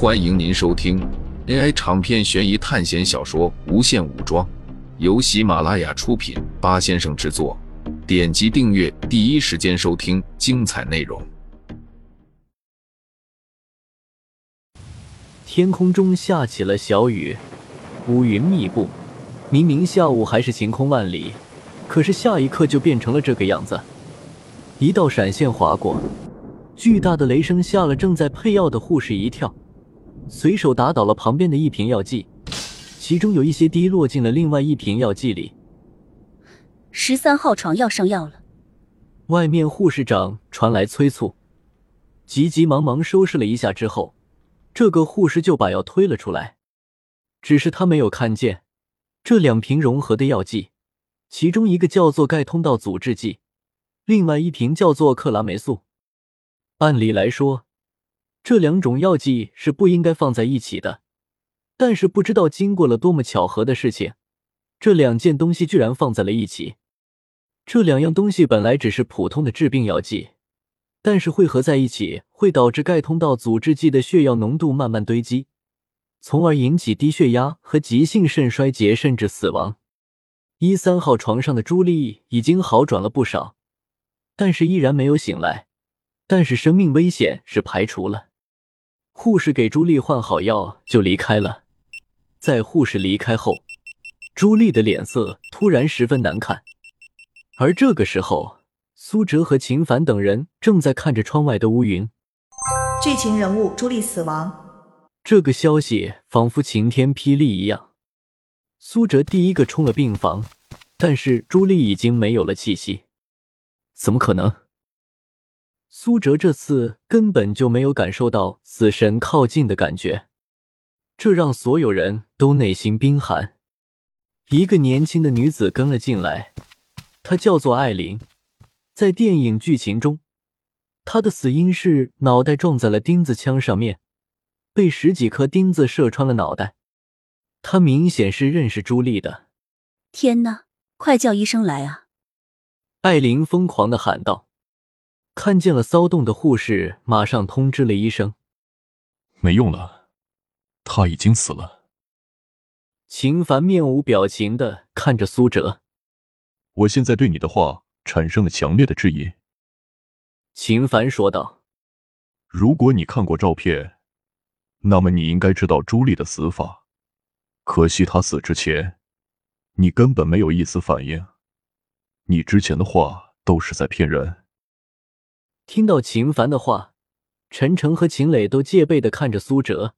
欢迎您收听 AI 长篇悬疑探险小说《无限武装》，由喜马拉雅出品，八先生制作。点击订阅，第一时间收听精彩内容。天空中下起了小雨，乌云密布。明明下午还是晴空万里，可是下一刻就变成了这个样子。一道闪现划过，巨大的雷声吓了正在配药的护士一跳，随手打倒了旁边的一瓶药剂，其中有一些滴落进了另外一瓶药剂里。十三号床要上药了。外面护士长传来催促，急急忙忙收拾了一下之后，这个护士就把药推了出来，只是他没有看见。这两瓶融合的药剂，其中一个叫做钙通道阻滞剂，另外一瓶叫做克拉霉素。按理来说，这两种药剂是不应该放在一起的，但是不知道经过了多么巧合的事情，这两件东西居然放在了一起。这两样东西本来只是普通的治病药剂，但是汇合在一起会导致钙通道阻滞剂的血药浓度慢慢堆积。从而引起低血压和急性肾衰竭，甚至死亡。一三号床上的朱莉已经好转了不少，但是依然没有醒来。但是生命危险是排除了。护士给朱莉换好药就离开了。在护士离开后，朱莉的脸色突然十分难看。而这个时候，苏哲和秦凡等人正在看着窗外的乌云。剧情人物朱莉死亡。这个消息仿佛晴天霹雳一样，苏哲第一个冲了病房，但是朱莉已经没有了气息。怎么可能？苏哲这次根本就没有感受到死神靠近的感觉，这让所有人都内心冰寒。一个年轻的女子跟了进来，她叫做艾琳，在电影剧情中，她的死因是脑袋撞在了钉子枪上面。被十几颗钉子射穿了脑袋，她明显是认识朱莉的。天哪，快叫医生来啊！艾琳疯狂的喊道。看见了骚动的护士，马上通知了医生。没用了，他已经死了。秦凡面无表情的看着苏哲。我现在对你的话产生了强烈的质疑。秦凡说道。如果你看过照片。那么你应该知道朱莉的死法，可惜她死之前，你根本没有一丝反应。你之前的话都是在骗人。听到秦凡的话，陈诚和秦磊都戒备的看着苏哲。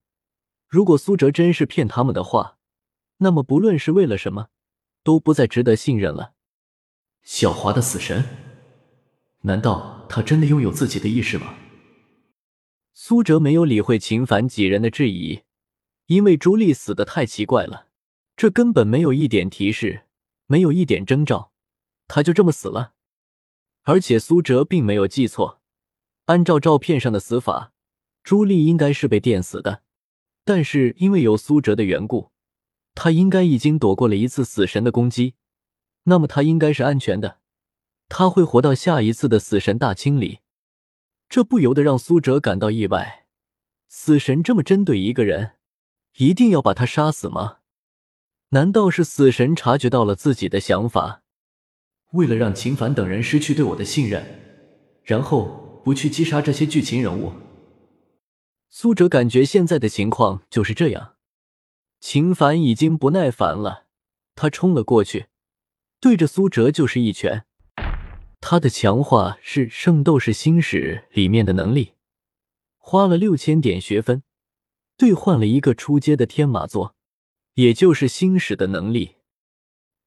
如果苏哲真是骗他们的话，那么不论是为了什么，都不再值得信任了。小华的死神，难道他真的拥有自己的意识吗？苏哲没有理会秦凡几人的质疑，因为朱莉死的太奇怪了，这根本没有一点提示，没有一点征兆，他就这么死了。而且苏哲并没有记错，按照照片上的死法，朱莉应该是被电死的。但是因为有苏哲的缘故，他应该已经躲过了一次死神的攻击，那么他应该是安全的，他会活到下一次的死神大清理。这不由得让苏哲感到意外，死神这么针对一个人，一定要把他杀死吗？难道是死神察觉到了自己的想法，为了让秦凡等人失去对我的信任，然后不去击杀这些剧情人物？苏哲感觉现在的情况就是这样。秦凡已经不耐烦了，他冲了过去，对着苏哲就是一拳。他的强化是《圣斗士星矢》里面的能力，花了六千点学分兑换了一个出阶的天马座，也就是星矢的能力。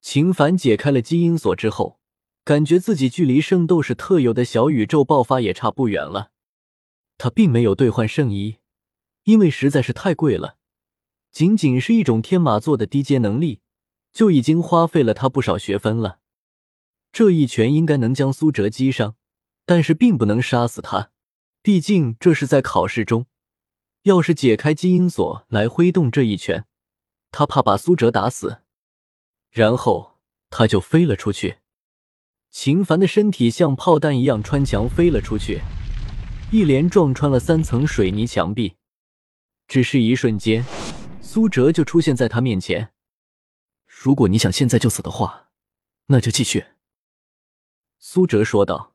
秦凡解开了基因锁之后，感觉自己距离圣斗士特有的小宇宙爆发也差不远了。他并没有兑换圣衣，因为实在是太贵了，仅仅是一种天马座的低阶能力，就已经花费了他不少学分了。这一拳应该能将苏哲击伤，但是并不能杀死他。毕竟这是在考试中，要是解开基因锁来挥动这一拳，他怕把苏哲打死。然后他就飞了出去。秦凡的身体像炮弹一样穿墙飞了出去，一连撞穿了三层水泥墙壁。只是一瞬间，苏哲就出现在他面前。如果你想现在就死的话，那就继续。”苏哲说道。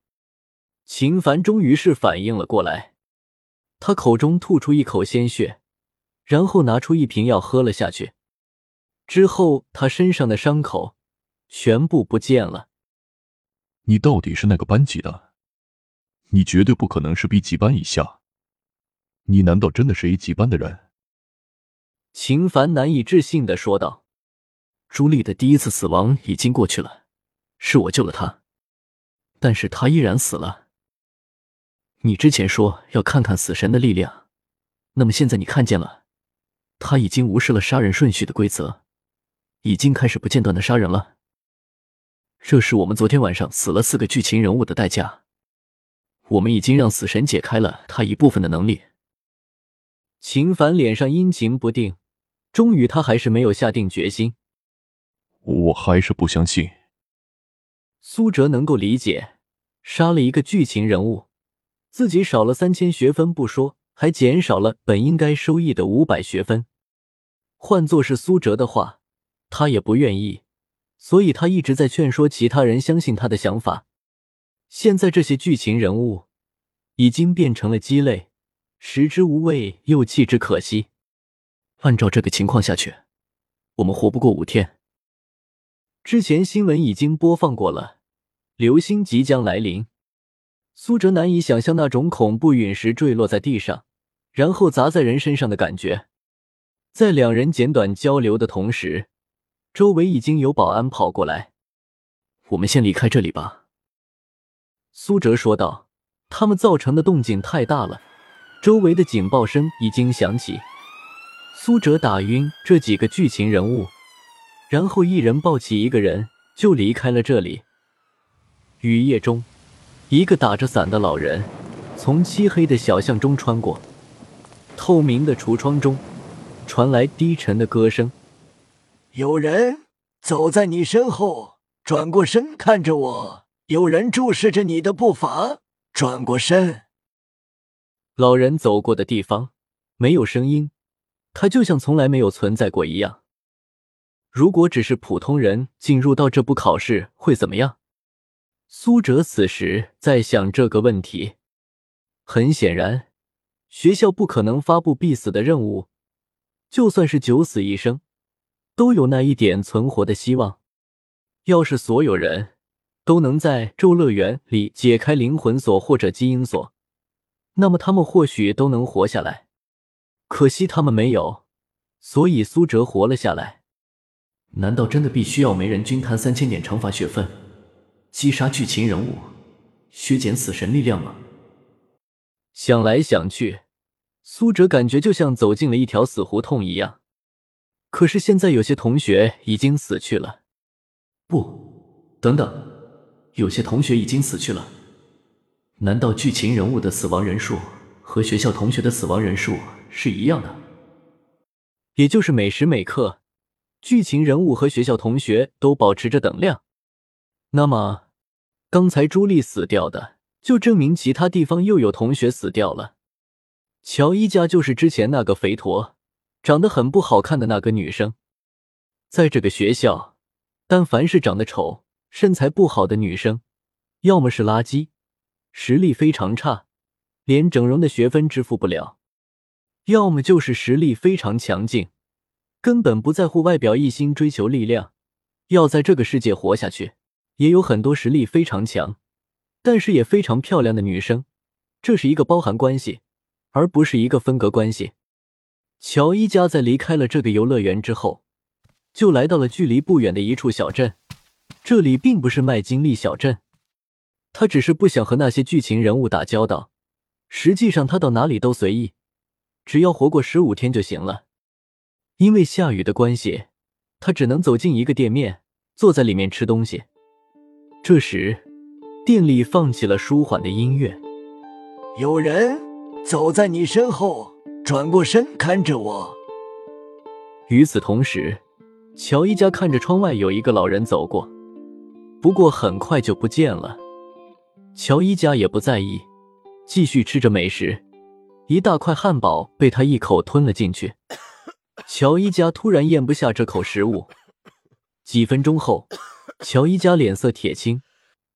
秦凡终于是反应了过来，他口中吐出一口鲜血，然后拿出一瓶药喝了下去。之后，他身上的伤口全部不见了。你到底是哪个班级的？你绝对不可能是 B 级班以下。你难道真的是 A 级班的人？秦凡难以置信的说道：“朱莉的第一次死亡已经过去了，是我救了她，但是她依然死了。”你之前说要看看死神的力量，那么现在你看见了，他已经无视了杀人顺序的规则，已经开始不间断的杀人了。这是我们昨天晚上死了四个剧情人物的代价。我们已经让死神解开了他一部分的能力。秦凡脸上阴晴不定，终于他还是没有下定决心。我还是不相信。苏哲能够理解，杀了一个剧情人物。自己少了三千学分不说，还减少了本应该收益的五百学分。换作是苏哲的话，他也不愿意，所以他一直在劝说其他人相信他的想法。现在这些剧情人物已经变成了鸡肋，食之无味又弃之可惜。按照这个情况下去，我们活不过五天。之前新闻已经播放过了，流星即将来临。苏哲难以想象那种恐怖陨石坠落在地上，然后砸在人身上的感觉。在两人简短交流的同时，周围已经有保安跑过来。我们先离开这里吧。”苏哲说道。他们造成的动静太大了，周围的警报声已经响起。苏哲打晕这几个剧情人物，然后一人抱起一个人就离开了这里。雨夜中。一个打着伞的老人从漆黑的小巷中穿过，透明的橱窗中传来低沉的歌声：“有人走在你身后，转过身看着我；有人注视着你的步伐，转过身。”老人走过的地方没有声音，他就像从来没有存在过一样。如果只是普通人进入到这部考试会怎么样？苏哲此时在想这个问题。很显然，学校不可能发布必死的任务，就算是九死一生，都有那一点存活的希望。要是所有人都能在咒乐园里解开灵魂锁或者基因锁，那么他们或许都能活下来。可惜他们没有，所以苏哲活了下来。难道真的必须要每人均摊三千点惩罚学分？击杀剧情人物，削减死神力量吗？想来想去，苏哲感觉就像走进了一条死胡同一样。可是现在有些同学已经死去了。不，等等，有些同学已经死去了。难道剧情人物的死亡人数和学校同学的死亡人数是一样的？也就是每时每刻，剧情人物和学校同学都保持着等量。那么，刚才朱莉死掉的，就证明其他地方又有同学死掉了。乔伊家就是之前那个肥驼、长得很不好看的那个女生。在这个学校，但凡是长得丑、身材不好的女生，要么是垃圾，实力非常差，连整容的学分支付不了；要么就是实力非常强劲，根本不在乎外表，一心追求力量，要在这个世界活下去。也有很多实力非常强，但是也非常漂亮的女生，这是一个包含关系，而不是一个分隔关系。乔伊家在离开了这个游乐园之后，就来到了距离不远的一处小镇。这里并不是麦金利小镇，他只是不想和那些剧情人物打交道。实际上，他到哪里都随意，只要活过十五天就行了。因为下雨的关系，他只能走进一个店面，坐在里面吃东西。这时，店里放起了舒缓的音乐。有人走在你身后，转过身看着我。与此同时，乔伊家看着窗外有一个老人走过，不过很快就不见了。乔伊家也不在意，继续吃着美食。一大块汉堡被他一口吞了进去。乔伊家突然咽不下这口食物，几分钟后，乔伊家脸色铁青，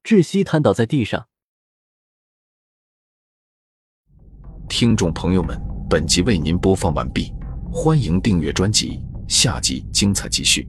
窒息瘫倒在地上。听众朋友们，本集为您播放完毕，欢迎订阅专辑，下集精彩继续。